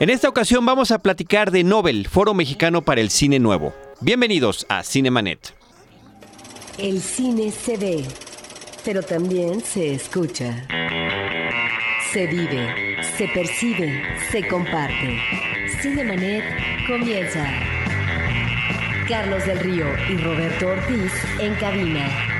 En esta ocasión vamos a platicar de Nobel, Foro Mexicano para el Cine Nuevo. Bienvenidos a Cinemanet. El cine se ve, pero también se escucha. Se vive, se percibe, se comparte. Cinemanet comienza. Carlos del Río y Roberto Ortiz en cabina.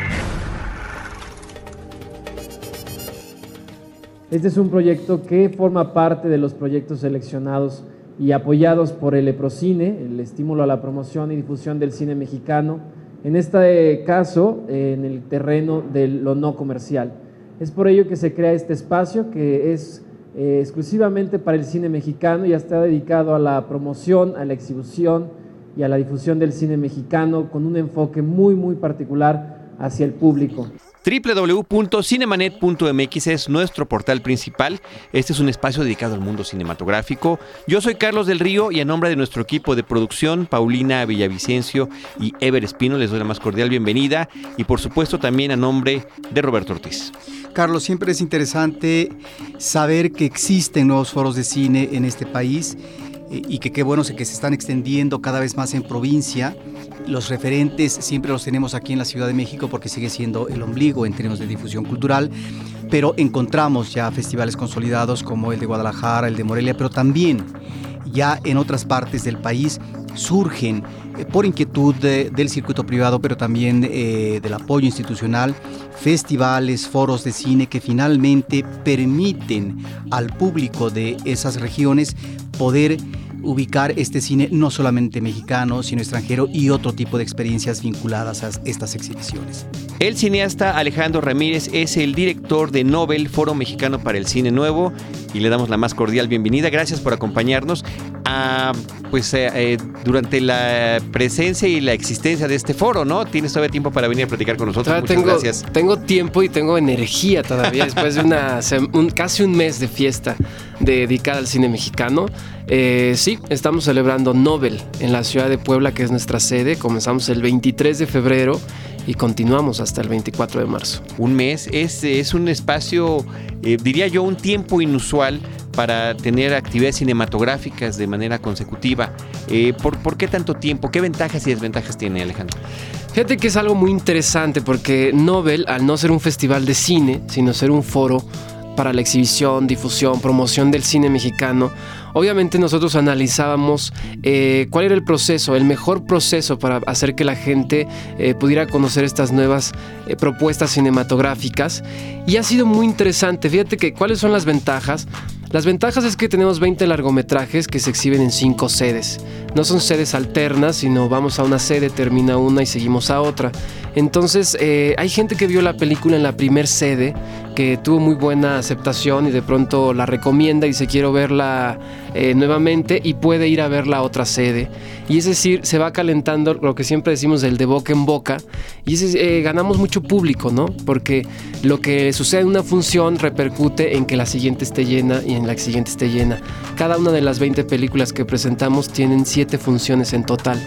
Este es un proyecto que forma parte de los proyectos seleccionados y apoyados por el EPROCINE, el estímulo a la promoción y difusión del cine mexicano, en este caso en el terreno de lo no comercial. Es por ello que se crea este espacio que es eh, exclusivamente para el cine mexicano y está dedicado a la promoción, a la exhibición y a la difusión del cine mexicano con un enfoque muy, muy particular hacia el público www.cinemanet.mx es nuestro portal principal. Este es un espacio dedicado al mundo cinematográfico. Yo soy Carlos del Río y a nombre de nuestro equipo de producción, Paulina Villavicencio y Ever Espino, les doy la más cordial bienvenida y por supuesto también a nombre de Roberto Ortiz. Carlos, siempre es interesante saber que existen nuevos foros de cine en este país y que qué bueno que se están extendiendo cada vez más en provincia. Los referentes siempre los tenemos aquí en la Ciudad de México porque sigue siendo el ombligo en términos de difusión cultural, pero encontramos ya festivales consolidados como el de Guadalajara, el de Morelia, pero también ya en otras partes del país surgen eh, por inquietud del circuito privado, pero también eh, del apoyo institucional, festivales, foros de cine que finalmente permiten al público de esas regiones poder ubicar este cine no solamente mexicano, sino extranjero y otro tipo de experiencias vinculadas a estas exhibiciones. El cineasta Alejandro Ramírez es el director de Nobel, Foro Mexicano para el Cine Nuevo, y le damos la más cordial bienvenida. Gracias por acompañarnos a, pues, eh, eh, durante la presencia y la existencia de este foro, ¿no? Tienes todavía tiempo para venir a platicar con nosotros. Muchas tengo, gracias. Tengo tiempo y tengo energía todavía después de una, casi un mes de fiesta dedicada al cine mexicano. Eh, sí, estamos celebrando Nobel en la ciudad de Puebla, que es nuestra sede. Comenzamos el 23 de febrero y continuamos hasta el 24 de marzo. Un mes es, es un espacio, eh, diría yo, un tiempo inusual para tener actividades cinematográficas de manera consecutiva. Eh, ¿por, ¿Por qué tanto tiempo? ¿Qué ventajas y desventajas tiene Alejandro? Fíjate que es algo muy interesante porque Nobel, al no ser un festival de cine, sino ser un foro para la exhibición, difusión, promoción del cine mexicano, obviamente nosotros analizábamos eh, cuál era el proceso, el mejor proceso para hacer que la gente eh, pudiera conocer estas nuevas eh, propuestas cinematográficas. Y ha sido muy interesante. Fíjate que cuáles son las ventajas. Las ventajas es que tenemos 20 largometrajes que se exhiben en 5 sedes. No son sedes alternas, sino vamos a una sede, termina una y seguimos a otra. Entonces, eh, hay gente que vio la película en la primer sede, que tuvo muy buena aceptación y de pronto la recomienda y se quiere verla eh, nuevamente y puede ir a ver la otra sede. Y es decir, se va calentando lo que siempre decimos del de boca en boca y eh, ganamos mucho público, ¿no? Porque lo que sucede en una función repercute en que la siguiente esté llena y en la siguiente esté llena. Cada una de las 20 películas que presentamos tienen 7 funciones en total.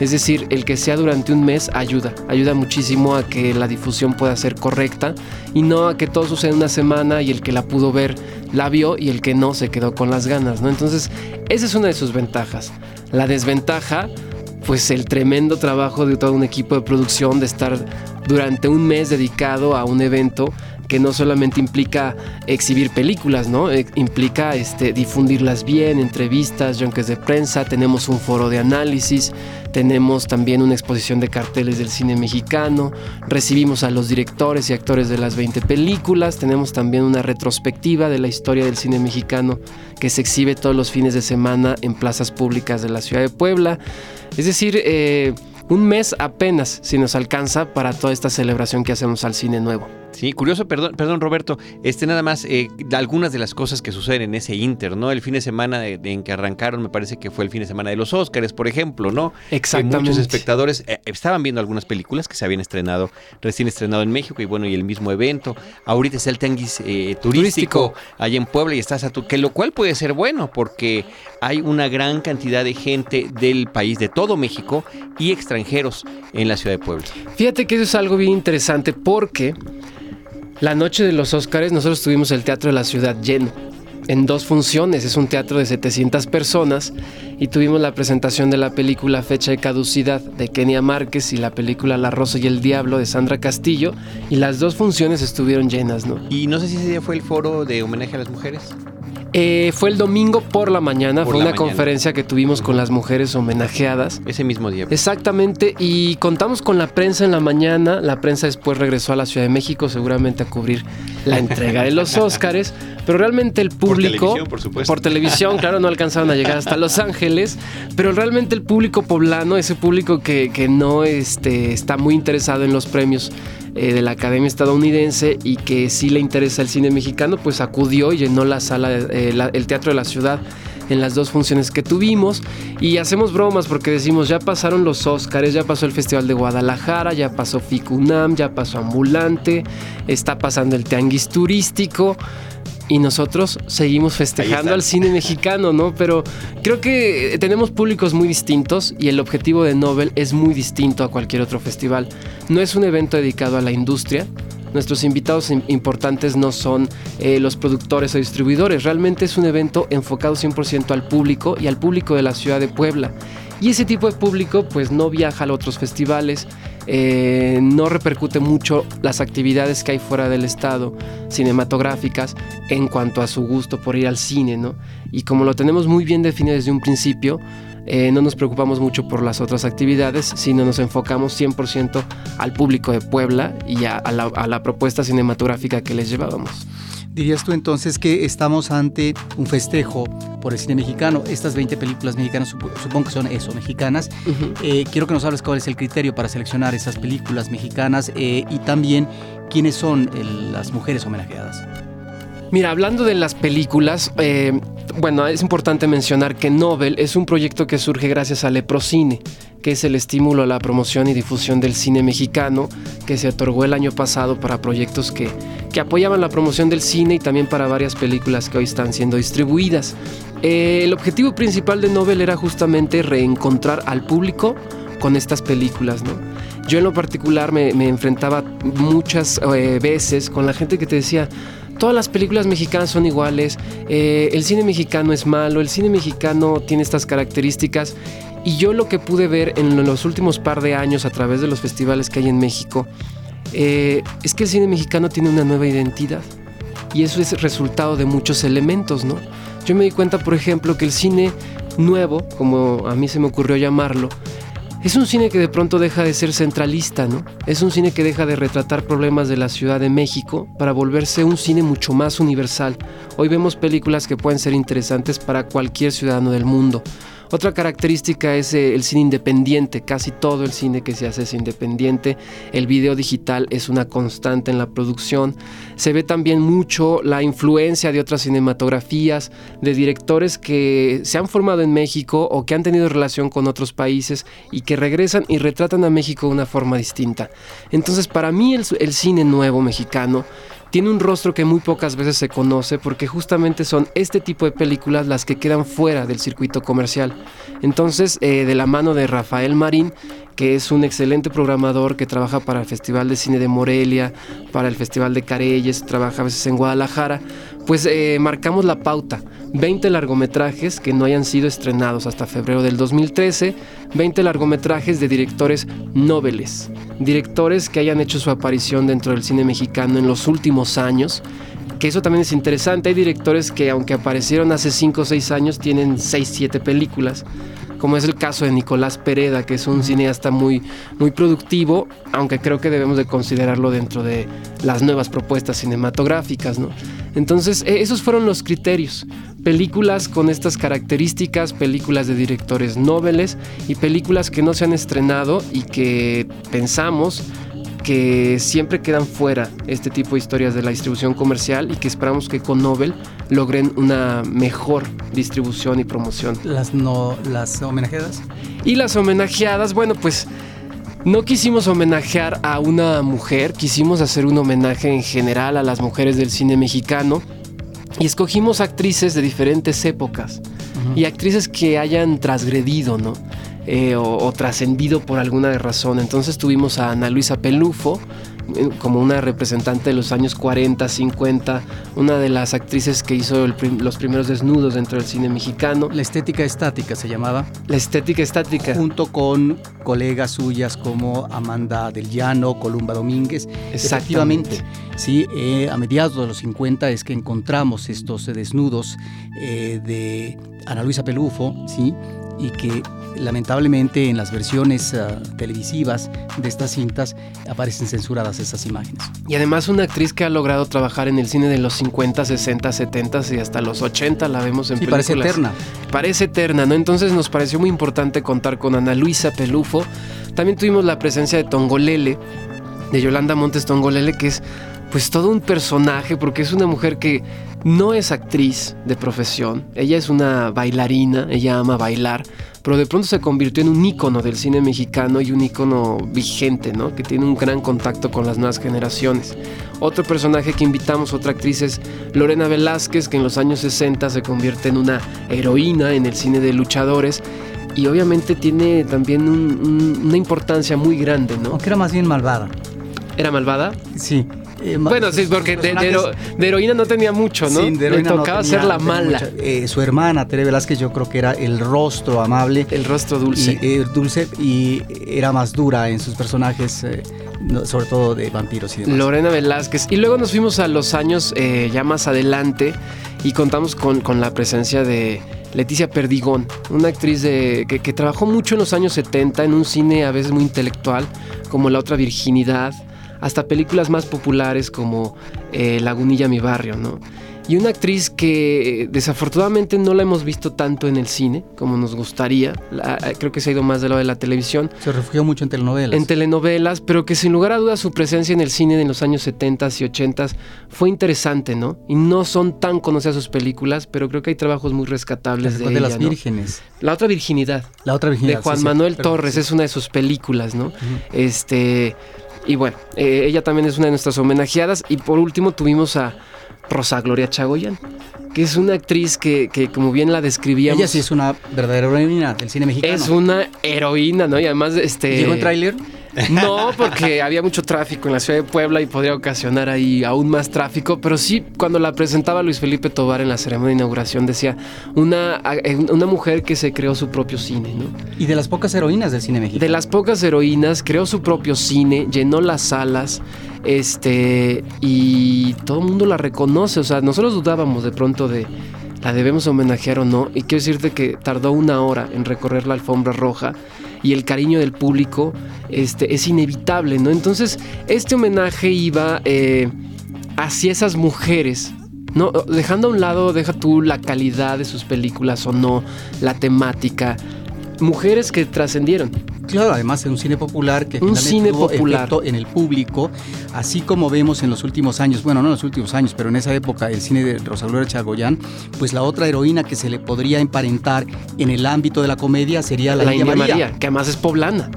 Es decir, el que sea durante un mes ayuda, ayuda muchísimo a que la difusión pueda ser correcta y no a que todo suceda en una semana y el que la pudo ver la vio y el que no se quedó con las ganas, ¿no? Entonces, esa es una de sus ventajas. La desventaja, pues el tremendo trabajo de todo un equipo de producción de estar durante un mes dedicado a un evento que no solamente implica exhibir películas, ¿no? Eh, implica este, difundirlas bien, entrevistas, junques de prensa, tenemos un foro de análisis, tenemos también una exposición de carteles del cine mexicano, recibimos a los directores y actores de las 20 películas, tenemos también una retrospectiva de la historia del cine mexicano que se exhibe todos los fines de semana en plazas públicas de la ciudad de Puebla. Es decir, eh, un mes apenas si nos alcanza para toda esta celebración que hacemos al cine nuevo. Sí, curioso, perdón, perdón Roberto, este nada más eh, algunas de las cosas que suceden en ese Inter, ¿no? El fin de semana en que arrancaron, me parece que fue el fin de semana de los Óscares, por ejemplo, ¿no? Exactamente. muchos espectadores eh, estaban viendo algunas películas que se habían estrenado, recién estrenado en México y bueno, y el mismo evento. Ahorita es el tenguis eh, turístico, allá en Puebla y estás a tu, que lo cual puede ser bueno porque hay una gran cantidad de gente del país, de todo México y extranjeros en la ciudad de Puebla. Fíjate que eso es algo bien interesante porque la noche de los Óscares nosotros tuvimos el Teatro de la Ciudad lleno. en dos funciones. Es un teatro de 700 personas y tuvimos la presentación de la película Fecha de Caducidad de Kenia Márquez y la película La Rosa y el Diablo de Sandra Castillo y las dos funciones estuvieron llenas, ¿no? Y no sé si ese día fue el foro de homenaje a las mujeres. Eh, fue el domingo por la mañana, fue una conferencia que tuvimos con las mujeres homenajeadas. Ese mismo día. Exactamente, y contamos con la prensa en la mañana, la prensa después regresó a la Ciudad de México seguramente a cubrir la entrega de los Óscares, pero realmente el público... Por televisión, por supuesto. Por televisión, claro, no alcanzaron a llegar hasta Los Ángeles, pero realmente el público poblano, ese público que, que no este, está muy interesado en los premios, eh, de la Academia Estadounidense y que sí le interesa el cine mexicano, pues acudió y llenó la sala, eh, el Teatro de la Ciudad en las dos funciones que tuvimos y hacemos bromas porque decimos ya pasaron los Óscares, ya pasó el Festival de Guadalajara, ya pasó Ficunam, ya pasó Ambulante, está pasando el Tianguis Turístico y nosotros seguimos festejando al cine mexicano, ¿no? Pero creo que tenemos públicos muy distintos y el objetivo de Nobel es muy distinto a cualquier otro festival. No es un evento dedicado a la industria. Nuestros invitados importantes no son eh, los productores o distribuidores, realmente es un evento enfocado 100% al público y al público de la ciudad de Puebla. Y ese tipo de público pues no viaja a otros festivales, eh, no repercute mucho las actividades que hay fuera del estado cinematográficas en cuanto a su gusto por ir al cine, ¿no? Y como lo tenemos muy bien definido desde un principio, eh, no nos preocupamos mucho por las otras actividades, sino nos enfocamos 100% al público de Puebla y a la propuesta cinematográfica que les llevábamos. ¿Dirías tú entonces que estamos ante un festejo por el cine mexicano? Estas 20 películas mexicanas, supongo que son eso, mexicanas. Eh, quiero que nos hables cuál es el criterio para seleccionar esas películas mexicanas eh, y también quiénes son las mujeres homenajeadas. Mira, hablando de las películas, eh, bueno, es importante mencionar que Nobel es un proyecto que surge gracias a Leprocine, que es el estímulo a la promoción y difusión del cine mexicano que se otorgó el año pasado para proyectos que, que apoyaban la promoción del cine y también para varias películas que hoy están siendo distribuidas. Eh, el objetivo principal de Nobel era justamente reencontrar al público con estas películas, ¿no? Yo en lo particular me, enfrentaba muchas eh, veces con la gente que te decía, todas las películas mexicanas son iguales, eh, el cine mexicano es malo, el cine mexicano tiene estas características. Y yo lo que pude ver en los últimos par de años a través de los festivales que hay en México, eh, es que el cine mexicano tiene una nueva identidad. Y eso es resultado de muchos elementos, ¿no? Yo me di cuenta, por ejemplo, que el cine nuevo, como a mí se me ocurrió llamarlo, es un cine que de pronto deja de ser centralista, ¿no? Es un cine que deja de retratar problemas de la Ciudad de México para volverse un cine mucho más universal. Hoy vemos películas que pueden ser interesantes para cualquier ciudadano del mundo. Otra característica es eh, el cine independiente, casi todo el cine que se hace es independiente, el video digital es una constante en la producción, se ve también mucho la influencia de otras cinematografías, de directores que se han formado en México o que han tenido relación con otros países y que regresan y retratan a México de una forma distinta. Entonces para mí el, el cine nuevo mexicano tiene un rostro que muy pocas veces se conoce porque justamente son este tipo de películas las que quedan fuera del circuito comercial. Entonces, eh, de la mano de Rafael Marín, que es un excelente programador que trabaja para el Festival de Cine de Morelia, para el Festival de Careyes, trabaja a veces en Guadalajara, pues eh, marcamos la pauta. 20 largometrajes que no hayan sido estrenados hasta febrero del 2013, 20 largometrajes de directores nobles, directores que hayan hecho su aparición dentro del cine mexicano en los últimos años, que eso también es interesante, hay directores que aunque aparecieron hace 5 o 6 años tienen 6, 7 películas como es el caso de Nicolás Pereda, que es un cineasta muy, muy productivo, aunque creo que debemos de considerarlo dentro de las nuevas propuestas cinematográficas, ¿no? Entonces, e, esos fueron los criterios. Películas con estas características, películas de directores nobles y películas que no se han estrenado y que pensamos que siempre quedan fuera este tipo de historias de la distribución comercial y que esperamos que con Nobel logren una mejor distribución y promoción. Las, no, las homenajeadas. Y las homenajeadas, bueno, pues no quisimos homenajear a una mujer, quisimos hacer un homenaje en general a las mujeres del cine mexicano y escogimos actrices de diferentes épocas y actrices que hayan transgredido, ¿no? Eh, o, trascendido por alguna razón. Entonces tuvimos a Ana Luisa Pelufo, eh, como una representante de los años 40, 50, una de las actrices que hizo los primeros desnudos dentro del cine mexicano. La estética estática se llamaba. La estética estática. Junto con colegas suyas como Amanda del Llano, Columba Domínguez. Efectivamente. Sí, eh, a mediados de los 50 es que encontramos estos desnudos eh, de Ana Luisa Pelufo, ¿sí? Y que lamentablemente en las versiones ah, televisivas de estas cintas aparecen censuradas esas imágenes. Y además una actriz que ha logrado trabajar en el cine de los 50, 60, 70 y hasta los 80 la vemos en sí, películas. parece eterna. Parece eterna, ¿no? Entonces nos pareció muy importante contar con Ana Luisa Pelufo. También tuvimos la presencia de Tongolele, de Yolanda Montes Tongolele, que es pues todo un personaje porque es una mujer que no es actriz de profesión, ella es una bailarina, ella ama bailar, pero de pronto se convirtió en un ícono del cine mexicano y un ícono vigente, ¿no? Que tiene un gran contacto con las nuevas generaciones. Otro personaje que invitamos, otra actriz es Lorena Velázquez, que en los años 60 se convierte en una heroína en el cine de luchadores y obviamente tiene también una importancia muy grande, ¿no? Aunque era más bien malvada. ¿Era malvada? Sí. Eh, bueno, sí, porque de, heroína no tenía mucho, ¿no? Sí, de Le tocaba ser la mala. Eh, su hermana, Tere Velázquez, yo creo que era el rostro amable. El rostro dulce. Y, eh, dulce y era más dura en sus personajes, sobre todo de vampiros y demás. Lorena Velázquez. Y luego nos fuimos a los años ya más adelante y contamos con, con la presencia de Leticia Perdigón, una actriz de, que, que, trabajó mucho en los años 70 en un cine a veces muy intelectual, como La otra virginidad, hasta películas más populares como eh, Lagunilla Mi Barrio, ¿no? Y una actriz que eh, desafortunadamente no la hemos visto tanto en el cine como nos gustaría. Eh, creo que se ha ido más de lo de la televisión. Se refugió mucho en telenovelas. En telenovelas, pero que sin lugar a dudas su presencia en el cine en los años 70 y 80 fue interesante, ¿no? Y no son tan conocidas sus películas, pero creo que hay trabajos muy rescatables de, de las vírgenes. La otra virginidad. La otra virginidad. De Juan Manuel Torres, es una de sus películas, ¿no? Este. Y bueno, eh, ella también es una de nuestras homenajeadas. Y por último tuvimos a Rosa Gloria Chagoyan, que es una actriz que, que, como bien la describíamos. Ella sí es una verdadera heroína del cine mexicano. Es una heroína, ¿no? Y además, este. ¿Llegó en tráiler? No, porque había mucho tráfico en la ciudad de Puebla y podría ocasionar ahí aún más tráfico, pero sí, cuando la presentaba Luis Felipe Tobar en la ceremonia de inauguración, decía una, eh, una mujer que se creó su propio cine, ¿no? Y de las pocas heroínas del cine mexicano. De las pocas heroínas, creó su propio cine, llenó las salas, este, y todo el mundo la reconoce, o sea, nosotros dudábamos de pronto de la debemos homenajear o no, y quiero decirte que tardó una hora en recorrer la alfombra roja y el cariño del público este, es inevitable, ¿no? Entonces, este homenaje iba eh, hacia esas mujeres. No, dejando a un lado, deja tú la calidad de sus películas o no, la temática, mujeres que trascendieron. Claro, además de un cine popular que un cine popular en el público, así como vemos en los últimos años, bueno, no en los últimos años, pero en esa época el cine de Rosa Gloria Chagoyán, pues la otra heroína que se le podría emparentar en el ámbito de la comedia sería la, India, María. que además es poblana.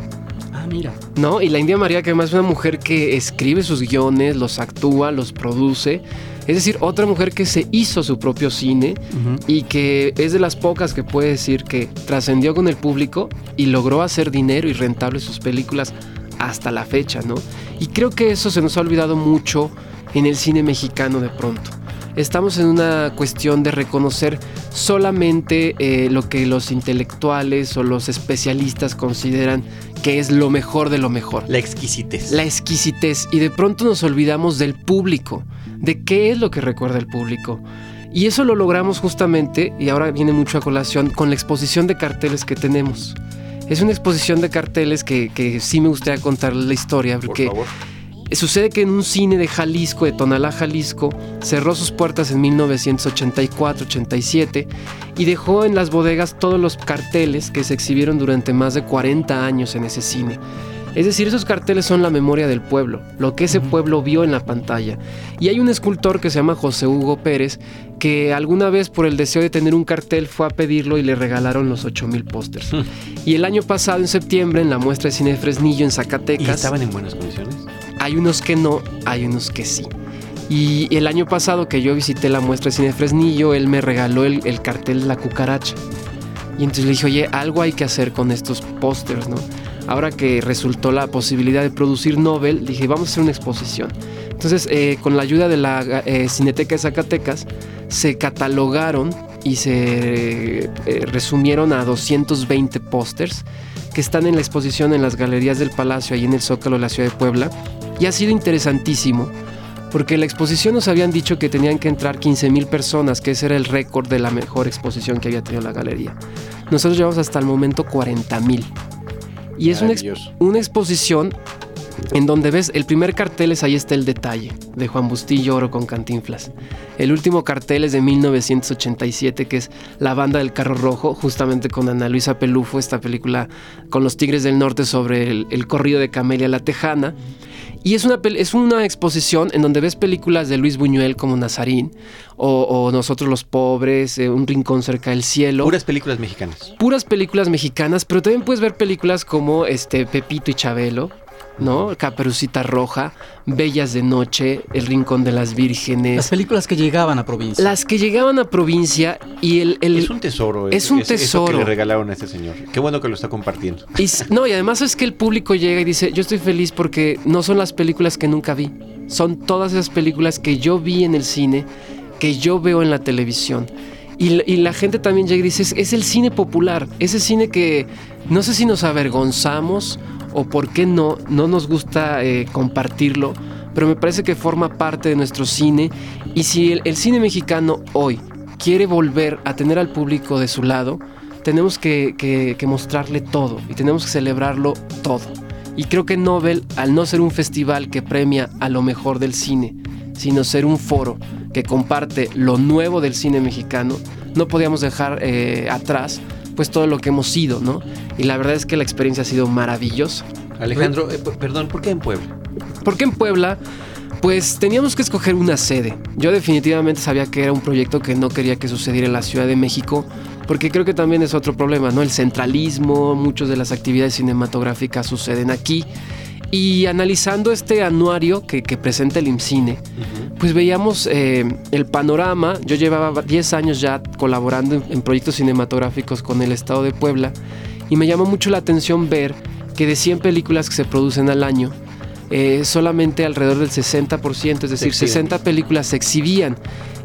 Ah, mira. No, y la India María, que además es una mujer que escribe sus guiones, los actúa, los produce es decir, otra mujer que se hizo su propio cine y que es de las pocas que puede decir que trascendió con el público y logró hacer dinero y rentable sus películas hasta la fecha, ¿no? Y creo que eso se nos ha olvidado mucho en el cine mexicano de pronto. Estamos en una cuestión de reconocer solamente eh, lo que los intelectuales o los especialistas consideran que es lo mejor de lo mejor. La exquisitez. La exquisitez. Y de pronto nos olvidamos del público de qué es lo que recuerda el público. Y eso lo logramos justamente, y ahora viene mucho a colación, con la exposición de carteles que tenemos. Es una exposición de carteles que, sí me gustaría contarles la historia, porque sucede que en un cine de Jalisco, de Tonalá, Jalisco, cerró sus puertas en 1984-87 y dejó en las bodegas todos los carteles que se exhibieron durante más de 40 años en ese cine. Es decir, esos carteles son la memoria del pueblo, lo que ese pueblo vio en la pantalla. Y hay un escultor que se llama José Hugo Pérez, que alguna vez por el deseo de tener un cartel fue a pedirlo y le regalaron los 8000 pósters. y el año pasado, en septiembre, en la muestra de cine de Fresnillo en Zacatecas. ¿Y estaban en buenas condiciones? Hay unos que no, hay unos que sí. Y el año pasado que yo visité la muestra de cine de Fresnillo, él me regaló el, cartel de la cucaracha. Y entonces le dije, oye, algo hay que hacer con estos pósters, ¿no? Ahora que resultó la posibilidad de producir Nobel, dije, vamos a hacer una exposición. Entonces, eh, con la ayuda de la eh, Cineteca de Zacatecas, se catalogaron y se eh, resumieron a 220 pósters que están en la exposición en las galerías del Palacio, ahí en el Zócalo de la ciudad de Puebla. Y ha sido interesantísimo, porque en la exposición nos habían dicho que tenían que entrar 15 mil personas, que ese era el récord de la mejor exposición que había tenido la galería. Nosotros llevamos hasta el momento 40 mil. Y es una, una exposición en donde ves el primer cartel es ahí está el detalle de Juan Bustillo Oro con Cantinflas. El último cartel es de 1987 que es La banda del carro rojo, justamente con Ana Luisa Pelufo, esta película con los Tigres del Norte sobre el, corrido de Camelia la Tejana. Y es una, es una exposición en donde ves películas de Luis Buñuel como Nazarín o, Nosotros los Pobres, eh, Un Rincón cerca del cielo. Puras películas mexicanas. Puras películas mexicanas, pero también puedes ver películas como este, Pepito y Chabelo, ¿no? Caperucita Roja, Bellas de Noche, El Rincón de las Vírgenes. Las películas que llegaban a provincia. Las que llegaban a provincia y el... es un tesoro. Es, un tesoro. que le regalaron a este señor. Qué bueno que lo está compartiendo. Y, no, y además es que el público llega y dice, yo estoy feliz porque no son las películas que nunca vi. Son todas esas películas que yo vi en el cine, que yo veo en la televisión. Y, y, la gente también llega y dice, es el cine popular, ese cine que no sé si nos avergonzamos o por qué no, no nos gusta eh, compartirlo, pero me parece que forma parte de nuestro cine y si el, cine mexicano hoy quiere volver a tener al público de su lado, tenemos que, mostrarle todo y tenemos que celebrarlo todo. Y creo que Nobel, al no ser un festival que premia a lo mejor del cine, sino ser un foro que comparte lo nuevo del cine mexicano, no podíamos dejar eh, atrás pues todo lo que hemos sido, ¿no? Y la verdad es que la experiencia ha sido maravillosa. Alejandro, eh, perdón, ¿por qué en Puebla? Porque en Puebla, pues teníamos que escoger una sede. Yo definitivamente sabía que era un proyecto que no quería que sucediera en la Ciudad de México, porque creo que también es otro problema, ¿no? El centralismo, muchas de las actividades cinematográficas suceden aquí. Y analizando este anuario que, presenta el IMCINE, pues veíamos eh, el panorama. Yo llevaba 10 años ya colaborando en, proyectos cinematográficos con el Estado de Puebla y me llamó mucho la atención ver que de 100 películas que se producen al año, eh, solamente alrededor del 60%, es decir, 60 películas se exhibían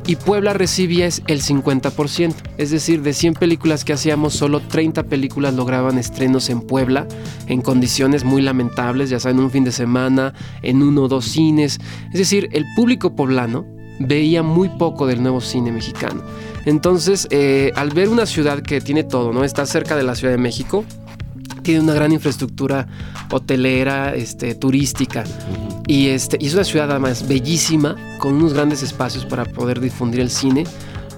y Puebla recibía el 50%. Es decir, de 100 películas que hacíamos, solo 30 películas lograban estrenos en Puebla en condiciones muy lamentables, ya saben, un fin de semana, en uno o dos cines. Es decir, el público poblano veía muy poco del nuevo cine mexicano. Entonces, eh, al ver una ciudad que tiene todo, ¿no? Está cerca de la Ciudad de México, tiene una gran infraestructura hotelera, este, turística. Y, este, y es una ciudad además bellísima, con unos grandes espacios para poder difundir el cine.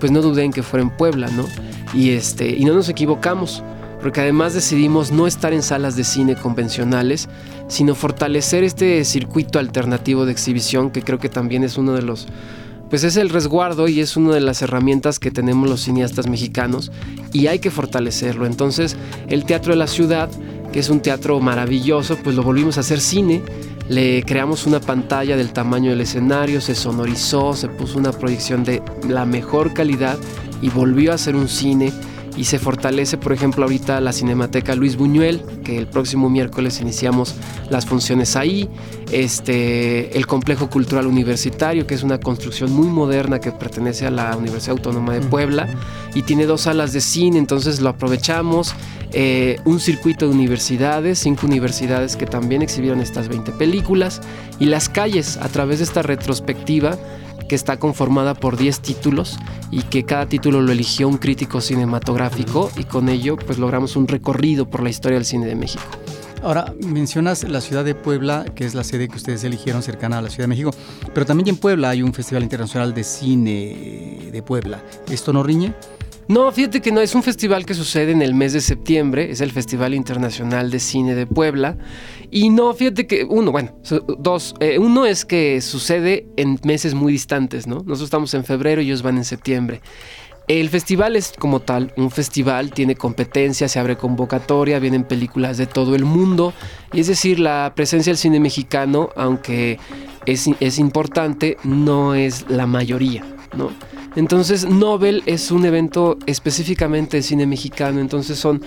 Pues no dudé en que fuera en Puebla, ¿no? Y, este, y no nos equivocamos, porque además decidimos no estar en salas de cine convencionales, sino fortalecer este circuito alternativo de exhibición, que creo que también es uno de los pues es el resguardo y es una de las herramientas que tenemos los cineastas mexicanos y hay que fortalecerlo. Entonces, el Teatro de la Ciudad, que es un teatro maravilloso, pues lo volvimos a hacer cine. Le creamos una pantalla del tamaño del escenario, se sonorizó, se puso una proyección de la mejor calidad y volvió a ser un cine y se fortalece, por ejemplo, ahorita la Cinemateca Luis Buñuel, que el próximo miércoles iniciamos las funciones ahí, este, el Complejo Cultural Universitario, que es una construcción muy moderna que pertenece a la Universidad Autónoma de Puebla y tiene dos salas de cine, entonces lo aprovechamos, eh, un circuito de universidades, cinco universidades que también exhibieron estas 20 películas y las calles a través de esta retrospectiva que está conformada por 10 títulos y que cada título lo eligió un crítico cinematográfico y con ello pues logramos un recorrido por la historia del cine de México. Ahora, mencionas la ciudad de Puebla, que es la sede que ustedes eligieron cercana a la Ciudad de México, pero también en Puebla hay un Festival Internacional de Cine de Puebla. ¿Esto no riñe? No, fíjate que no, es un festival que sucede en el mes de septiembre, es el Festival Internacional de Cine de Puebla. Y no, fíjate que, uno, bueno, dos, eh, uno es que sucede en meses muy distantes, ¿no? Nosotros estamos en febrero y ellos van en septiembre. El festival es como tal, un festival, tiene competencia, se abre convocatoria, vienen películas de todo el mundo. Y es decir, la presencia del cine mexicano, aunque es, es importante, no es la mayoría, ¿no? Entonces, Nobel es un evento específicamente de cine mexicano, entonces son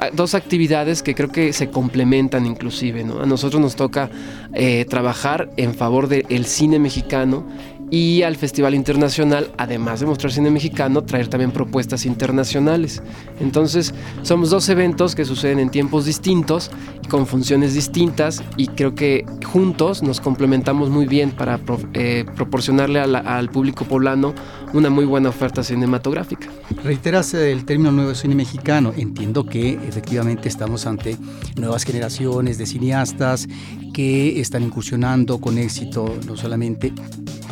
ah, dos actividades que creo que se complementan inclusive, ¿no? A nosotros nos toca eh, trabajar en favor del cine mexicano y al Festival Internacional, además de mostrar cine mexicano, traer también propuestas internacionales. Entonces, somos dos eventos que suceden en tiempos distintos, con funciones distintas y creo que juntos nos complementamos muy bien para eh, proporcionarle al público poblano una muy buena oferta cinematográfica. Reiteras el término nuevo cine mexicano. Entiendo que efectivamente estamos ante nuevas generaciones de cineastas que están incursionando con éxito no solamente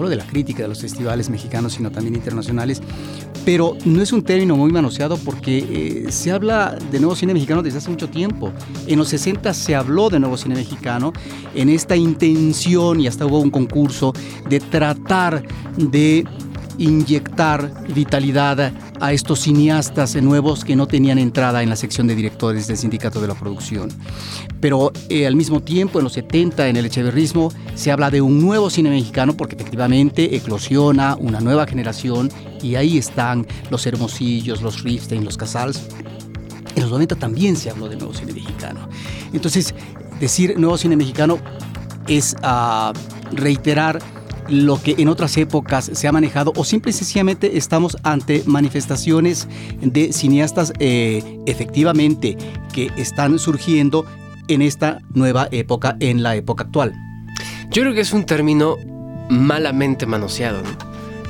de la crítica de los festivales mexicanos, sino también internacionales, pero no es un término muy manoseado porque eh, se habla de nuevo cine mexicano desde hace mucho tiempo. En los 60 se habló de nuevo cine mexicano en esta intención, y hasta hubo un concurso, de tratar de inyectar vitalidad a estos cineastas nuevos que no tenían entrada en la sección de directores del sindicato de la producción. Pero eh, al mismo tiempo, en los 70, en el echeverrismo, se habla de un nuevo cine mexicano porque efectivamente eclosiona una nueva generación y ahí están los Hermosillos, los Rifstein, los Casals. En los 90 también se habló de nuevo cine mexicano. Entonces, decir nuevo cine mexicano es uh, reiterar lo que en otras épocas se ha manejado o simple y sencillamente estamos ante manifestaciones de cineastas eh, efectivamente que están surgiendo en esta nueva época, en la época actual. Yo creo que es un término malamente manoseado,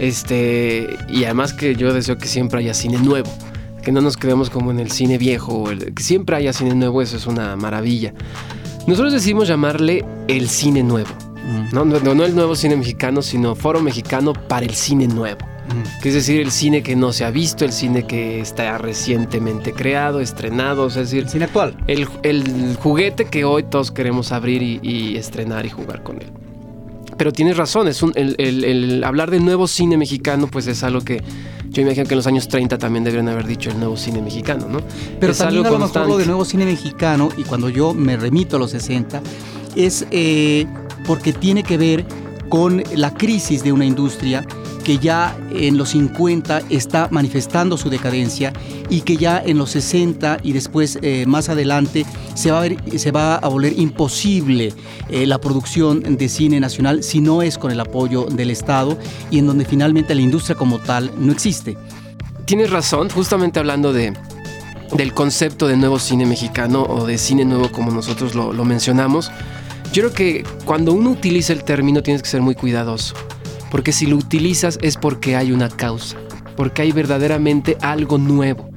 Este, y además que yo deseo que siempre haya cine nuevo, que no nos quedemos como en el cine viejo, que siempre haya cine nuevo, eso es una maravilla. Nosotros decidimos llamarle el cine nuevo. No, no, el nuevo cine mexicano, sino Foro Mexicano para el cine nuevo. Que es decir, el cine que no se ha visto, el cine que está recientemente creado, estrenado, es decir, el cine actual. El, el juguete que hoy todos queremos abrir y, estrenar y jugar con él. Pero tienes razón, es un, el, hablar de nuevo cine mexicano, pues es algo que yo imagino que en los años 30 también deberían haber dicho el nuevo cine mexicano, ¿no? Pero también algo a lo mejor lo de nuevo cine mexicano, y cuando yo me remito a los 60, es eh, porque tiene que ver con la crisis de una industria que ya en los 50 está manifestando su decadencia y que ya en los 60 y después eh, más adelante se va, a ver, se va a volver imposible eh, la producción de cine nacional si no es con el apoyo del Estado y en donde finalmente la industria como tal no existe. Tienes razón, justamente hablando de, del concepto de nuevo cine mexicano o de cine nuevo como nosotros lo, lo mencionamos. Yo creo que cuando uno utiliza el término tienes que ser muy cuidadoso, porque si lo utilizas es porque hay una causa, porque hay verdaderamente algo nuevo.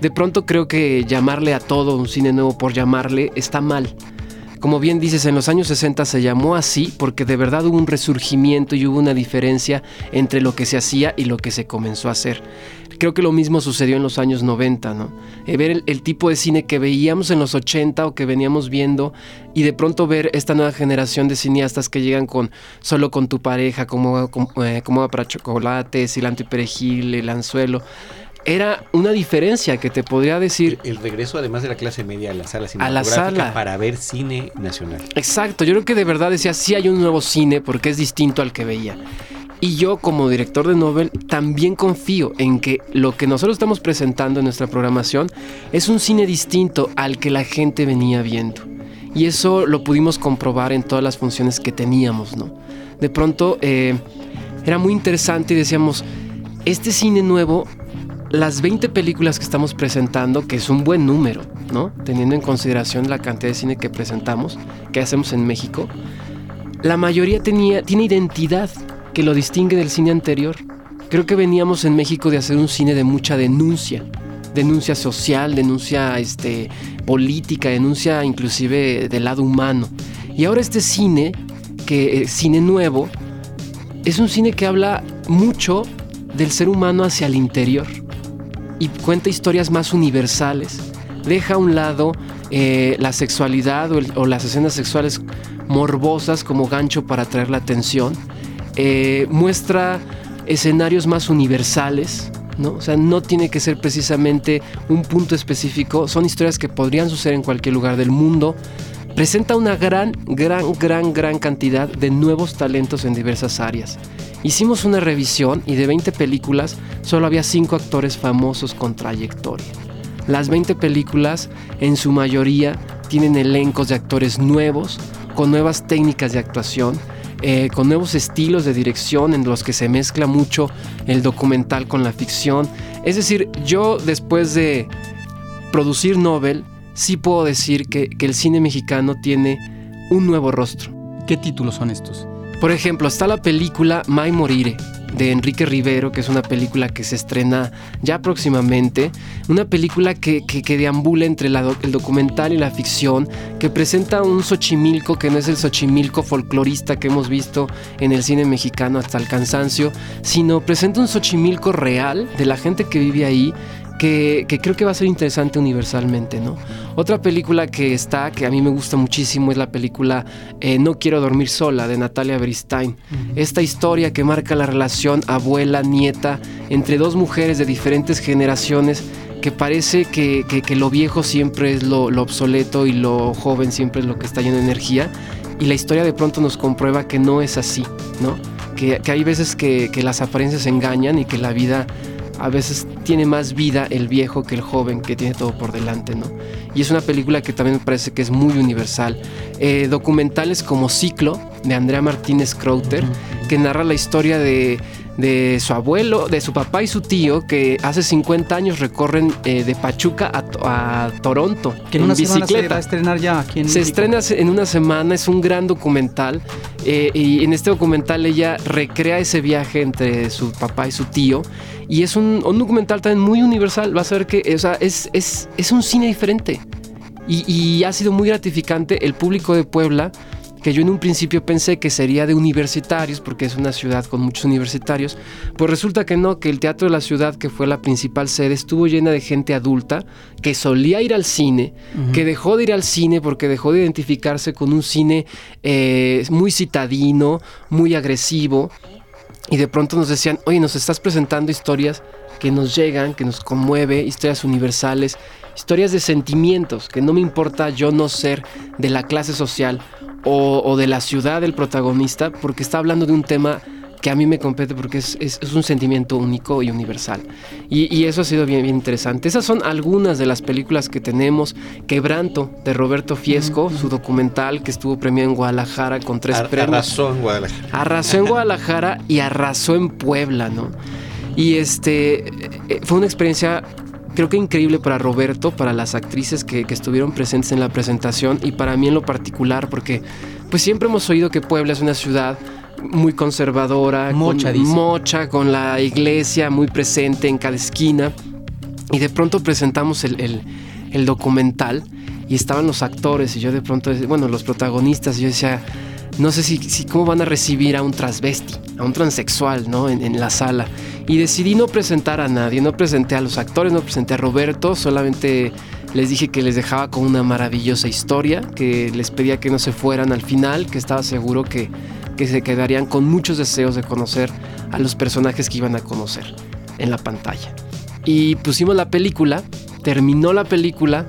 De pronto creo que llamarle a todo un cine nuevo por llamarle está mal. Como bien dices, en los años 60 se llamó así porque de verdad hubo un resurgimiento y hubo una diferencia entre lo que se hacía y lo que se comenzó a hacer. Creo que lo mismo sucedió en los años 90, ¿no? Eh, ver el, tipo de cine que veíamos en los 80 o que veníamos viendo y de pronto ver esta nueva generación de cineastas que llegan con solo con tu pareja, como, como, eh, como para chocolate, cilantro y perejil, el anzuelo era una diferencia que te podría decir. El, regreso, además de la clase media, a la sala cinematográfica a la sala. para ver cine nacional. Exacto, yo creo que de verdad decía, sí hay un nuevo cine porque es distinto al que veía. Y yo como director de Nobel también confío en que lo que nosotros estamos presentando en nuestra programación es un cine distinto al que la gente venía viendo. Y eso lo pudimos comprobar en todas las funciones que teníamos, ¿no? De pronto eh, era muy interesante y decíamos, este cine nuevo las 20 películas que estamos presentando, que es un buen número, ¿no? Teniendo en consideración la cantidad de cine que presentamos, que hacemos en México, la mayoría tenía, tiene identidad que lo distingue del cine anterior. Creo que veníamos en México de hacer un cine de mucha denuncia, denuncia social, denuncia este, política, denuncia inclusive del lado humano. Y ahora este cine, que eh, cine nuevo, es un cine que habla mucho del ser humano hacia el interior y cuenta historias más universales. Deja a un lado eh, la sexualidad o, las escenas sexuales morbosas como gancho para atraer la atención. Eh, muestra escenarios más universales, ¿no? O sea, no tiene que ser precisamente un punto específico, son historias que podrían suceder en cualquier lugar del mundo. Presenta una gran, gran, gran, gran cantidad de nuevos talentos en diversas áreas. Hicimos una revisión y de 20 películas solo había 5 actores famosos con trayectoria. Las 20 películas en su mayoría tienen elencos de actores nuevos, con nuevas técnicas de actuación, eh, con nuevos estilos de dirección en los que se mezcla mucho el documental con la ficción. Es decir, yo después de producir Nobel, sí puedo decir que, que el cine mexicano tiene un nuevo rostro. ¿Qué títulos son estos? Por ejemplo, está la película Mai Morire de Enrique Rivero, que es una película que se estrena ya próximamente, una película que, que, deambula entre el documental y la ficción, que presenta un Xochimilco que no es el Xochimilco folclorista que hemos visto en el cine mexicano hasta el cansancio, sino presenta un Xochimilco real de la gente que vive ahí que, creo que va a ser interesante universalmente, ¿no? Otra película que está, que a mí me gusta muchísimo, es la película eh, No quiero dormir sola, de Natalia Beristain. Esta historia que marca la relación abuela-nieta entre dos mujeres de diferentes generaciones que parece que, lo viejo siempre es lo, obsoleto y lo joven siempre es lo que está lleno de energía. Y la historia de pronto nos comprueba que no es así, ¿no? Que, hay veces que, que las apariencias engañan y que la vida a veces tiene más vida el viejo que el joven que tiene todo por delante, ¿no? Y es una película que también me parece que es muy universal. Eh, documentales como Ciclo, de Andrea Martínez Crowther, que narra la historia de de su abuelo, de su papá y su tío, que hace 50 años recorren eh, de Pachuca a, Toronto que en, una bicicleta. se va a estrenar ya aquí en Se estrena en una semana, es un gran documental. Eh, y en este documental ella recrea ese viaje entre su papá y su tío. Y es un, documental también muy universal. Va a ser que, o sea, es, es, es un cine diferente. Y, y ha sido muy gratificante. El público de Puebla que yo en un principio pensé que sería de universitarios, porque es una ciudad con muchos universitarios, pues resulta que no, que el Teatro de la Ciudad, que fue la principal sede, estuvo llena de gente adulta que solía ir al cine, que dejó de ir al cine porque dejó de identificarse con un cine eh, muy citadino, muy agresivo, y de pronto nos decían, oye, nos estás presentando historias que nos llegan, que nos conmueve, historias universales, historias de sentimientos, que no me importa yo no ser de la clase social o, de la ciudad del protagonista, porque está hablando de un tema que a mí me compete porque es, un sentimiento único y universal. Y, eso ha sido bien, bien, interesante. Esas son algunas de las películas que tenemos. Quebranto, de Roberto Fiesco, su documental que estuvo premiado en Guadalajara con tres premios. Arrasó en Guadalajara. Arrasó en Guadalajara y arrasó en Puebla, ¿no? Y este eh, fue una experiencia creo que increíble para Roberto, para las actrices que, estuvieron presentes en la presentación y para mí en lo particular, porque pues siempre hemos oído que Puebla es una ciudad muy conservadora, mocha, con, mocha, con la iglesia muy presente en cada esquina. Y de pronto presentamos el, documental y estaban los actores y yo de pronto, bueno, los protagonistas, y yo decía, no sé si, cómo van a recibir a un transvesti, a un transexual, ¿no? En, la sala. Y decidí no presentar a nadie, no presenté a los actores, no presenté a Roberto, solamente les dije que les dejaba con una maravillosa historia, que les pedía que no se fueran al final, que estaba seguro que se quedarían con muchos deseos de conocer a los personajes que iban a conocer en la pantalla. Y pusimos la película, terminó la película,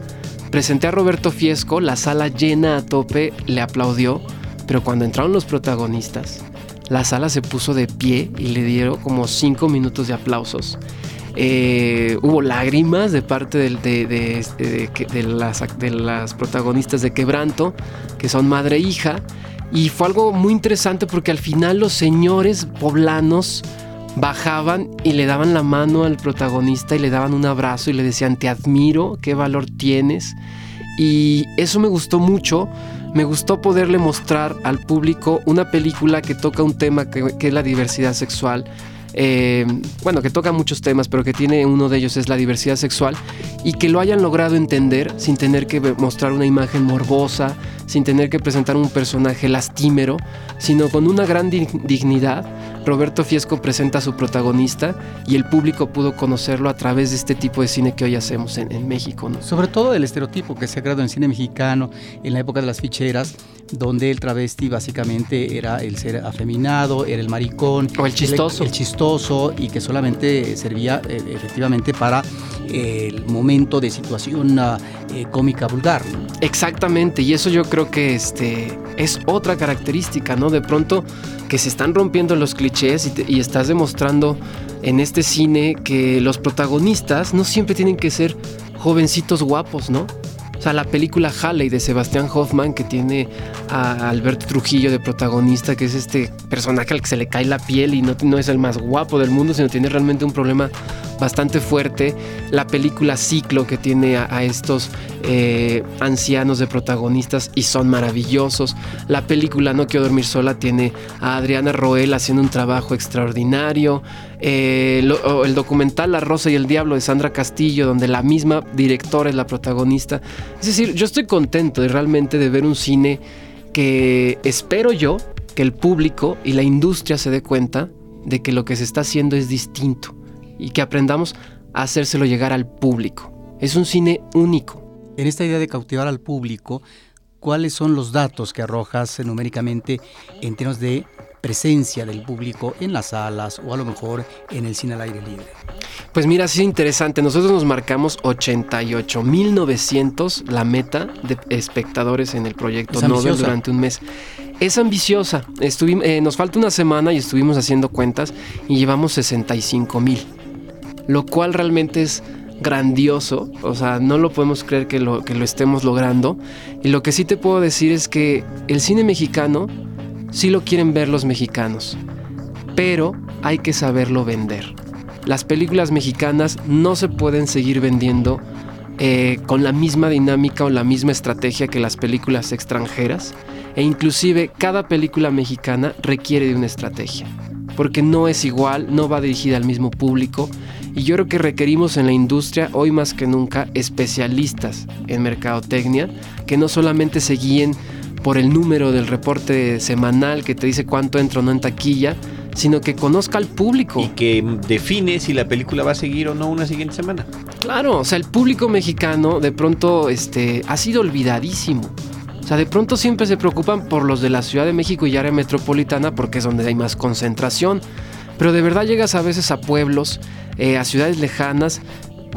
presenté a Roberto Fiesco, la sala llena a tope, le aplaudió pero cuando entraron los protagonistas, la sala se puso de pie y le dieron como cinco minutos de aplausos. Eh, hubo lágrimas de parte las, de las protagonistas de Quebranto, que son madre e hija. Y fue algo muy interesante porque al final los señores poblanos bajaban y le daban la mano al protagonista y le daban un abrazo y le decían, te admiro, qué valor tienes. Y eso me gustó mucho me gustó poderle mostrar al público una película que toca un tema que, es la diversidad sexual. Eh, bueno, que toca muchos temas, pero que tiene uno de ellos es la diversidad sexual y que lo hayan logrado entender sin tener que mostrar una imagen morbosa, sin tener que presentar un personaje lastimero, sino con una gran dignidad Roberto Fiesco presenta a su protagonista y el público pudo conocerlo a través de este tipo de cine que hoy hacemos en, México. ¿no? Sobre todo el estereotipo que se ha creado en cine mexicano en la época de las ficheras, donde el travesti básicamente era el ser afeminado, era el maricón. O el chistoso. El, chistoso y que solamente servía eh, efectivamente para el momento de situación ah, eh, cómica vulgar. Exactamente, y eso yo creo que este, es otra característica, ¿no? De pronto que se están rompiendo los clichés y, y estás demostrando en este cine que los protagonistas no siempre tienen que ser jovencitos guapos, ¿no? O sea, la película Halley de Sebastián Hoffman, que tiene a Alberto Trujillo de protagonista, que es este personaje al que se le cae la piel y no, no es el más guapo del mundo, sino tiene realmente un problema bastante fuerte. La película Ciclo, que tiene a, estos eh, ancianos de protagonistas y son maravillosos. La película No Quiero Dormir Sola tiene a Adriana Roel haciendo un trabajo extraordinario. Eh, el documental La Rosa y el Diablo de Sandra Castillo, donde la misma directora es la protagonista. Es decir, yo estoy contento de realmente de ver un cine que espero yo que el público y la industria se dé cuenta de que lo que se está haciendo es distinto y que aprendamos a hacérselo llegar al público. Es un cine único. En esta idea de cautivar al público, ¿cuáles son los datos que arrojas numéricamente en términos de presencia del público en las salas o a lo mejor en el cine al aire libre? Pues mira, sí es interesante. Nosotros nos marcamos 88.900 la meta de espectadores en el proyecto Nobel durante un mes. Es ambiciosa. Eh, nos falta una semana y estuvimos haciendo cuentas y llevamos 65 mil. Lo cual realmente es grandioso. O sea, no lo podemos creer que lo, que lo estemos logrando. Y lo que sí te puedo decir es que el cine mexicano sí lo quieren ver los mexicanos, pero hay que saberlo vender. Las películas mexicanas no se pueden seguir vendiendo eh, con la misma dinámica o la misma estrategia que las películas extranjeras e inclusive cada película mexicana requiere de una estrategia porque no es igual, no va dirigida al mismo público y yo creo que requerimos en la industria hoy más que nunca especialistas en mercadotecnia que no solamente se guíen por el número del reporte semanal que te dice cuánto entra o no en taquilla, sino que conozca al público. Y que define si la película va a seguir o no una siguiente semana. Claro, o sea, el público mexicano de pronto este, ha sido olvidadísimo. O sea, de pronto siempre se preocupan por los de la Ciudad de México y área metropolitana porque es donde hay más concentración. Pero de verdad llegas a veces a pueblos, eh, a ciudades lejanas.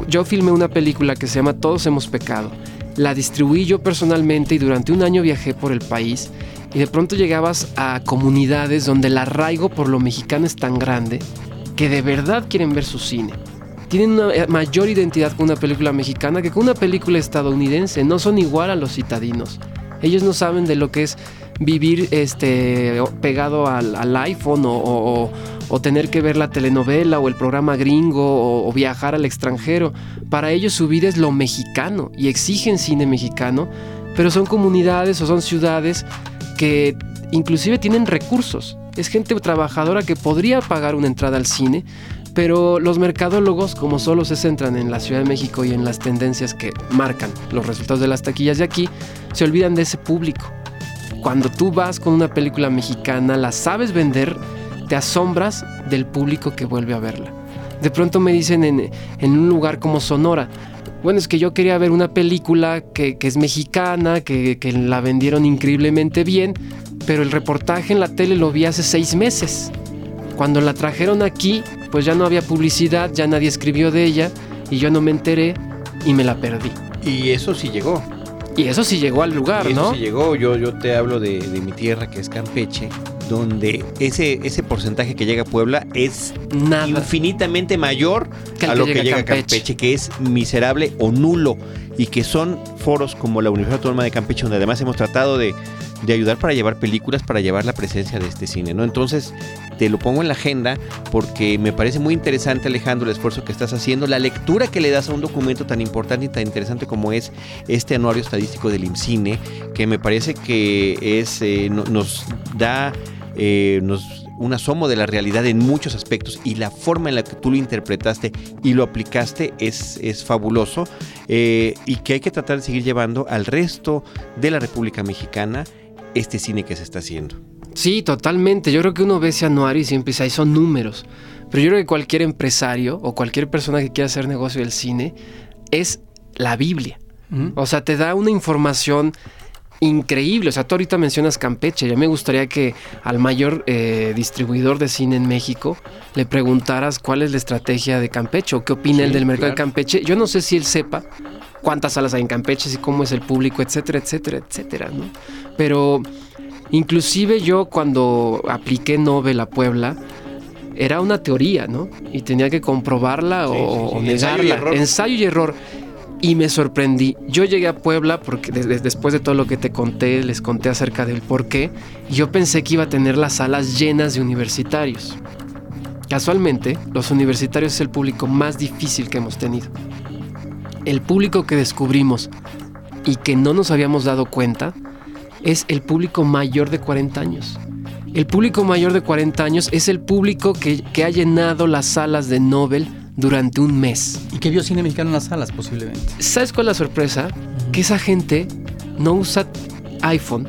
Yo filmé una película que se llama Todos hemos pecado la distribuí yo personalmente y durante un año viajé por el país y de pronto llegabas a comunidades donde el arraigo por lo mexicano es tan grande que de verdad quieren ver su cine. Tienen una eh, mayor identidad con una película mexicana que con una película estadounidense. No son igual a los citadinos. Ellos no saben de lo que es vivir este, pegado al, iPhone o, tener que ver la telenovela o el programa gringo o, viajar al extranjero. Para ellos su vida es lo mexicano y exigen cine mexicano, pero son comunidades o son ciudades que inclusive tienen recursos. Es gente trabajadora que podría pagar una entrada al cine, pero los mercadólogos, como solo se centran en la Ciudad de México y en las tendencias que marcan los resultados de las taquillas de aquí, se olvidan de ese público cuando tú vas con una película mexicana, la sabes vender, te asombras del público que vuelve a verla. De pronto me dicen en, un lugar como Sonora, bueno, es que yo quería ver una película que, es mexicana, que, que, la vendieron increíblemente bien, pero el reportaje en la tele lo vi hace seis meses. Cuando la trajeron aquí, pues ya no había publicidad, ya nadie escribió de ella, y yo no me enteré y me la perdí. Y eso sí llegó. Y eso sí llegó al lugar, y eso Sí llegó, yo, yo te hablo de, mi tierra que es Campeche, donde ese, ese porcentaje que llega a Puebla es infinitamente mayor a lo que, llega a Campeche, que es miserable o nulo, y que son foros como la Universidad Autónoma de Campeche, donde además hemos tratado de, de ayudar para llevar películas, para llevar la presencia de este cine, ¿no? Entonces, te lo pongo en la agenda porque me parece muy interesante, Alejandro, el esfuerzo que estás haciendo, la lectura que le das a un documento tan importante y tan interesante como es este anuario estadístico del IMCINE, que me parece que es eh, nos da eh, un asomo de la realidad en muchos aspectos y la forma en la que tú lo interpretaste y lo aplicaste es, es fabuloso eh, y que hay que tratar de seguir llevando al resto de la República Mexicana este cine que se está haciendo. Sí, totalmente. Yo creo que uno ve ese anuario y siempre dice, ahí son números. Pero yo creo que cualquier empresario o cualquier persona que quiera hacer negocio del cine es la Biblia. O sea, te da una información increíble. O sea, tú ahorita mencionas Campeche. Ya me gustaría que al mayor eh, distribuidor de cine en México le preguntaras cuál es la estrategia de Campeche o qué opina él del mercado de Campeche. Yo no sé si él sepa cuántas salas hay en Campeche, y cómo es el público, etcétera, etcétera, etcétera, ¿no? Pero inclusive yo cuando apliqué Nobel a Puebla, era una teoría, ¿no? Y tenía que comprobarla o, negarla. Ensayo y error y me sorprendí. Yo llegué a Puebla porque después de todo lo que te conté, les conté acerca del por qué, y yo pensé que iba a tener las salas llenas de universitarios. Casualmente, los universitarios es el público más difícil que hemos tenido. El público que descubrimos y que no nos habíamos dado cuenta es el público mayor de 40 años. El público mayor de 40 años es el público que, que ha llenado las salas de Nobel durante un mes. ¿Y que vio cine mexicano en las salas posiblemente? ¿Sabes cuál es la sorpresa? Que esa gente no usa iPhone,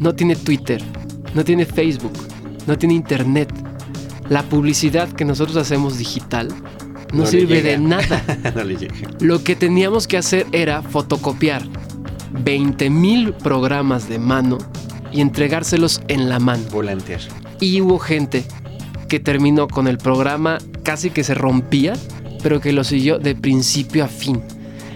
no tiene Twitter, no tiene Facebook, no tiene Internet. La publicidad que nosotros hacemos digital no, sirve de nada. Lo que teníamos que hacer era fotocopiar 20 mil programas de mano y entregárselos en la mano. Volantear. Y hubo gente que terminó con el programa casi que se rompía, pero que lo siguió de principio a fin.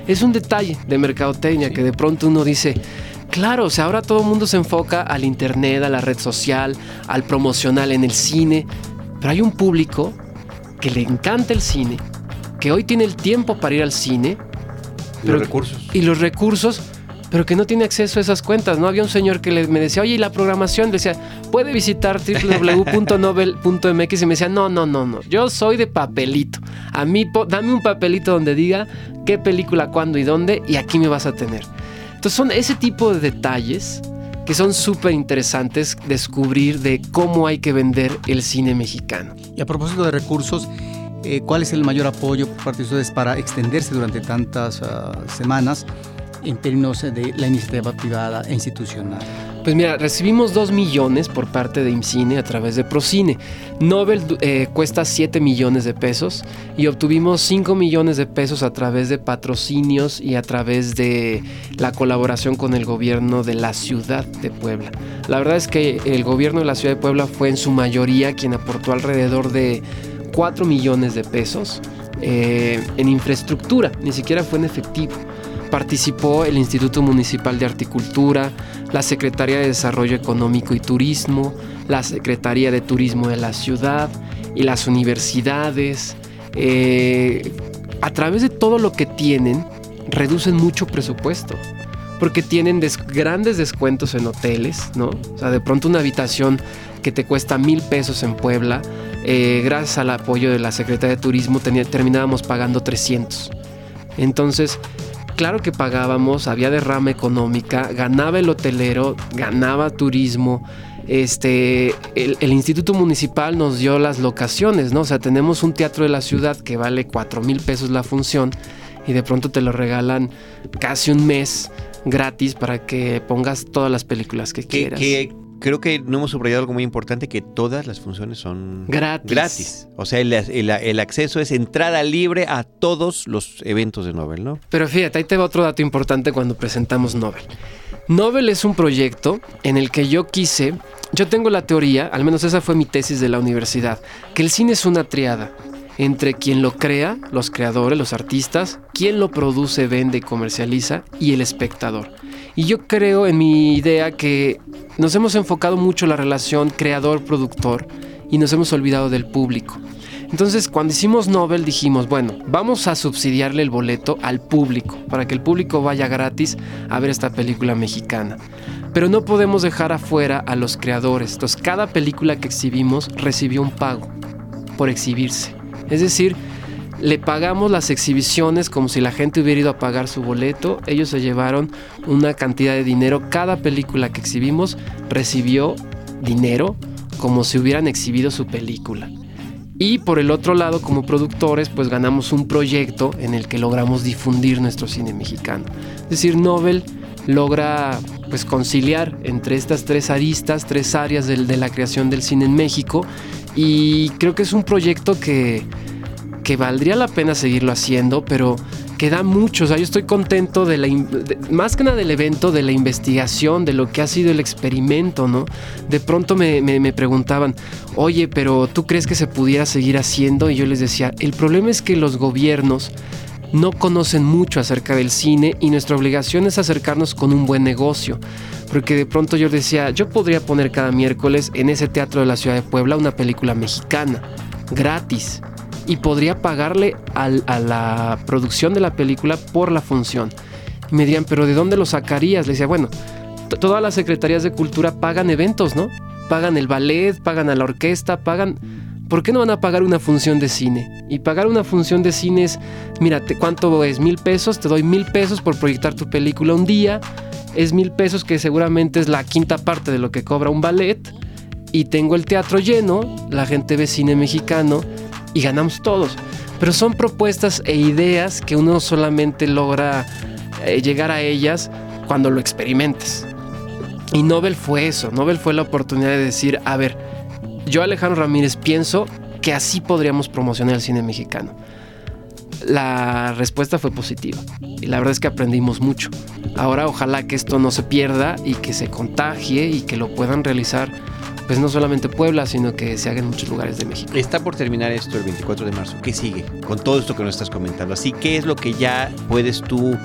Es un detalle de mercadotecnia que de pronto uno dice, claro, o sea, ahora todo el mundo se enfoca al internet, a la red social, al promocional en el cine, pero hay un público que le encanta el cine, que hoy tiene el tiempo para ir al cine. los recursos. Y los recursos pero que no tiene acceso a esas cuentas, ¿no? Había un señor que le, me decía, oye, ¿y la programación? Le decía, puede visitar www.nobel.mx y me decía, no, no, no, no, yo soy de papelito. A mí, dame un papelito donde diga qué película, cuándo y dónde, y aquí me vas a tener. Entonces son ese tipo de detalles que son súper interesantes descubrir de cómo hay que vender el cine mexicano. Y a propósito de recursos, eh, ¿cuál es el mayor apoyo por parte de ustedes para extenderse durante tantas ah, semanas? En términos de la iniciativa privada e institucional? Pues mira, recibimos 2 millones por parte de IMCINE a través de Procine. Nobel eh, cuesta 7 millones de pesos y obtuvimos 5 millones de pesos a través de patrocinios y a través de la colaboración con el gobierno de la ciudad de Puebla. La verdad es que el gobierno de la ciudad de Puebla fue en su mayoría quien aportó alrededor de 4 millones de pesos eh, en infraestructura, ni siquiera fue en efectivo participó el Instituto Municipal de Articultura, la Secretaría de Desarrollo Económico y Turismo, la Secretaría de Turismo de la ciudad y las universidades. Eh, a través de todo lo que tienen, reducen mucho presupuesto. Porque tienen grandes descuentos en hoteles, ¿no? O sea, de pronto una habitación que te cuesta mil pesos en Puebla, eh, gracias al apoyo de la Secretaría de Turismo terminábamos pagando 300. Entonces, claro que pagábamos, había derrama económica, ganaba el hotelero, ganaba turismo. Este, el, Instituto Municipal nos dio las locaciones, ¿no? O sea, tenemos un teatro de la ciudad que vale 4 mil pesos la función y de pronto te lo regalan casi un mes gratis para que pongas todas las películas que quieras creo que no hemos subrayado algo muy importante, que todas las funciones son gratis. gratis. O sea, el, acceso es entrada libre a todos los eventos de Nobel, ¿no? Pero fíjate, ahí te va otro dato importante cuando presentamos Nobel. Nobel es un proyecto en el que yo quise, yo tengo la teoría, al menos esa fue mi tesis de la universidad, que el cine es una triada entre quien lo crea, los creadores, los artistas, quien lo produce, vende y comercializa y el espectador. Y yo creo en mi idea que nos hemos enfocado mucho en la relación creador-productor y nos hemos olvidado del público. Entonces, cuando hicimos Nobel dijimos, bueno, vamos a subsidiarle el boleto al público, para que el público vaya gratis a ver esta película mexicana. Pero no podemos dejar afuera a los creadores. Entonces, cada película que exhibimos recibió un pago por exhibirse. Es decir, le pagamos las exhibiciones como si la gente hubiera ido a pagar su boleto. Ellos se llevaron una cantidad de dinero. Cada película que exhibimos recibió dinero como si hubieran exhibido su película. Y por el otro lado, como productores, pues ganamos un proyecto en el que logramos difundir nuestro cine mexicano. Es decir, Nobel logra pues conciliar entre estas tres aristas, tres áreas de la creación del cine en México. Y creo que es un proyecto que que valdría la pena seguirlo haciendo, pero que da mucho. O sea, yo estoy contento de la, más que nada del evento, de la investigación, de lo que ha sido el experimento, ¿no? De pronto me, me, preguntaban, oye, pero ¿tú crees que se pudiera seguir haciendo? Y yo les decía, el problema es que los gobiernos no conocen mucho acerca del cine y nuestra obligación es acercarnos con un buen negocio. Porque de pronto yo decía, yo podría poner cada miércoles en ese teatro de la ciudad de Puebla una película mexicana, gratis y podría pagarle a la producción de la película por la función. Y me dirían, pero ¿de dónde lo sacarías? Le decía, bueno, todas las secretarías de cultura pagan eventos, ¿no? Pagan el ballet, pagan a la orquesta, pagan... ¿Por qué no van a pagar una función de cine? Y pagar una función de cine es, mira, ¿cuánto es? Mil pesos, te doy mil pesos por proyectar tu película un día. Es mil pesos que seguramente es la quinta parte de lo que cobra un ballet. Y tengo el teatro lleno, la gente ve cine mexicano y ganamos todos. Pero son propuestas e ideas que uno solamente logra eh, llegar a ellas cuando lo experimentes. Y Nobel fue eso, Nobel fue la oportunidad de decir, a ver, yo Alejandro Ramírez pienso que así podríamos promocionar el cine mexicano. La respuesta fue positiva y la verdad es que aprendimos mucho. Ahora ojalá que esto no se pierda y que se contagie y que lo puedan realizar pues no solamente Puebla, sino que se haga en muchos lugares de México. Está por terminar esto el 24 de marzo. ¿Qué sigue con todo esto que nos estás comentando? Así, ¿qué es lo que ya puedes tú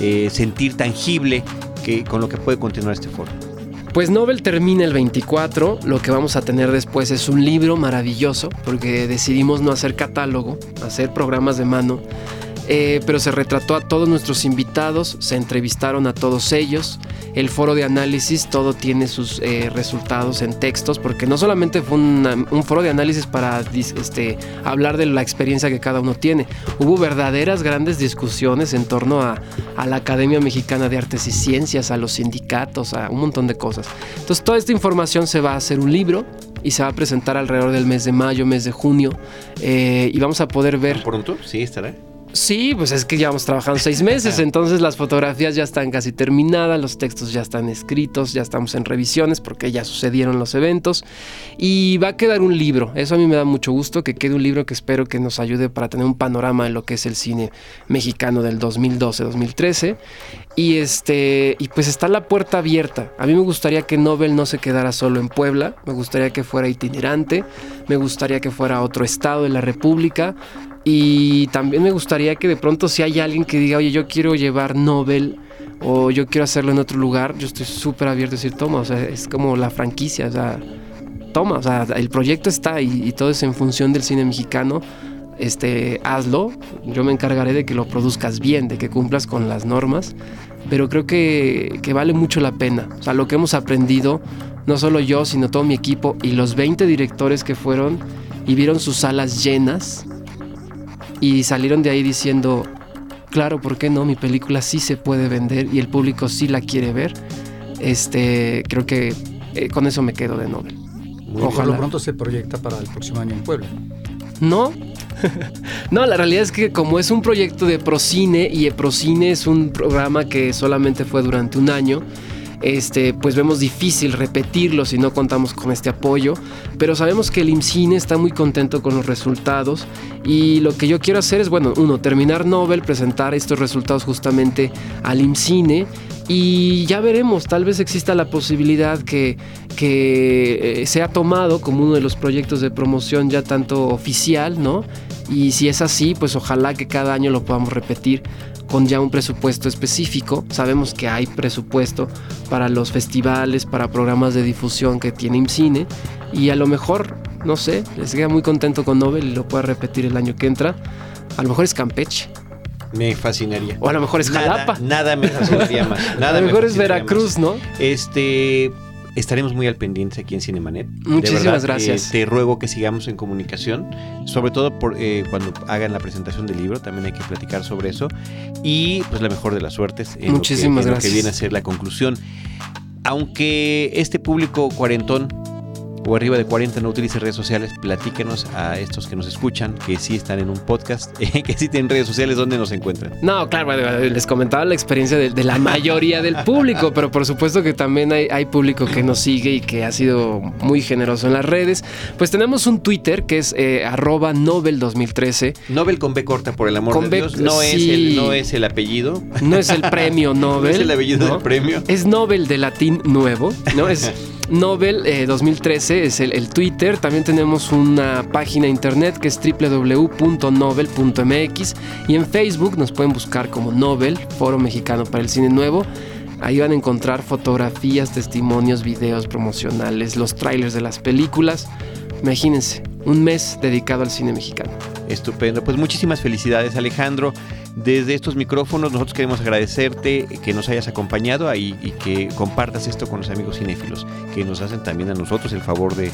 eh, sentir tangible que, con lo que puede continuar este foro? Pues Nobel termina el 24, lo que vamos a tener después es un libro maravilloso, porque decidimos no hacer catálogo, hacer programas de mano eh, pero se retrató a todos nuestros invitados, se entrevistaron a todos ellos. El foro de análisis, todo tiene sus eh, resultados en textos, porque no solamente fue un foro de análisis para este, hablar de la experiencia que cada uno tiene, hubo verdaderas grandes discusiones en torno a, la Academia Mexicana de Artes y Ciencias, a los sindicatos, a un montón de cosas. Entonces toda esta información se va a hacer un libro y se va a presentar alrededor del mes de mayo, mes de junio, eh, y vamos a poder ver... ¿Pronto? Sí, estará. Sí, pues es que llevamos trabajando seis meses, entonces las fotografías ya están casi terminadas, los textos ya están escritos, ya estamos en revisiones porque ya sucedieron los eventos y va a quedar un libro. Eso a mí me da mucho gusto que quede un libro que espero que nos ayude para tener un panorama de lo que es el cine mexicano del 2012-2013 y este y pues está la puerta abierta. A mí me gustaría que Nobel no se quedara solo en Puebla, me gustaría que fuera itinerante, me gustaría que fuera a otro estado de la República y también me gustaría que de pronto si hay alguien que diga, oye, yo quiero llevar Nobel o yo quiero hacerlo en otro lugar, yo estoy súper abierto a decir, toma, o sea, es como la franquicia, o sea, toma, o sea, el proyecto está y, todo es en función del cine mexicano, este, hazlo, yo me encargaré de que lo produzcas bien, de que cumplas con las normas, pero creo que, que vale mucho la pena, o sea, lo que hemos aprendido, no solo yo, sino todo mi equipo y los 20 directores que fueron y vieron sus salas llenas, y salieron de ahí diciendo, claro, ¿por qué no? Mi película sí se puede vender y el público sí la quiere ver. Este, creo que eh, con eso me quedo de Nobel. Ojalá. Lo pronto se proyecta para el próximo año en Puebla. No, no, la realidad es que como es un proyecto de Procine y Procine es un programa que solamente fue durante un año, este, pues vemos difícil repetirlo si no contamos con este apoyo, pero sabemos que el IMCINE está muy contento con los resultados y lo que yo quiero hacer es, bueno, uno, terminar Nobel, presentar estos resultados justamente al IMCINE y ya veremos, tal vez exista la posibilidad que, que eh, sea tomado como uno de los proyectos de promoción ya tanto oficial, ¿no? Y si es así, pues ojalá que cada año lo podamos repetir con ya un presupuesto específico. Sabemos que hay presupuesto para los festivales, para programas de difusión que tiene IMCINE y a lo mejor, no sé, les queda muy contento con Nobel y lo pueda repetir el año que entra. A lo mejor es Campeche. Me fascinaría. O a lo mejor es Jalapa. Nada, me fascinaría más. Nada a lo mejor es Veracruz, ¿no? Este, Estaremos muy al pendiente aquí en Cinemanet. Muchísimas gracias. te ruego que sigamos en comunicación, sobre todo por, eh, cuando hagan la presentación del libro, también hay que platicar sobre eso. Y pues la mejor de las suertes en Muchísimas lo que, que viene a ser la conclusión. Aunque este público cuarentón o arriba de 40 no utilice redes sociales, platíquenos a estos que nos escuchan, que sí están en un podcast, que sí tienen redes sociales, ¿dónde nos encuentran? No, claro, les comentaba la experiencia de, la mayoría del público, pero por supuesto que también hay, hay, público que nos sigue y que ha sido muy generoso en las redes. Pues tenemos un Twitter que es eh, arroba Nobel 2013. Nobel con B corta, por el amor de Dios. No, es el, no es el apellido. No es el premio Nobel. no es el apellido del premio. Es Nobel de latín nuevo, ¿no? Es Nobel 2013 eh, es el, Twitter. También tenemos una página internet que es www.nobel.mx y en Facebook nos pueden buscar como Nobel, Foro Mexicano para el Cine Nuevo. Ahí van a encontrar fotografías, testimonios, videos promocionales, los trailers de las películas. Imagínense, un mes dedicado al cine mexicano. Estupendo. Pues muchísimas felicidades Alejandro. Desde estos micrófonos nosotros queremos agradecerte que nos hayas acompañado ahí y que compartas esto con los amigos cinéfilos, que nos hacen también a nosotros el favor de,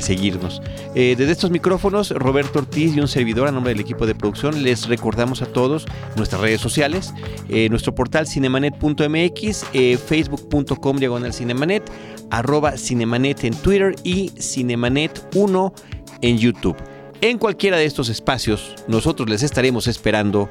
seguirnos. Eh, desde estos micrófonos, Roberto Ortiz y un servidor a nombre del equipo de producción, les recordamos a todos nuestras redes sociales, eh, nuestro portal cinemanet.mx, eh, facebook.com diagonal cinemanet, arroba cinemanet en Twitter y cinemanet1 en YouTube. En cualquiera de estos espacios, nosotros les estaremos esperando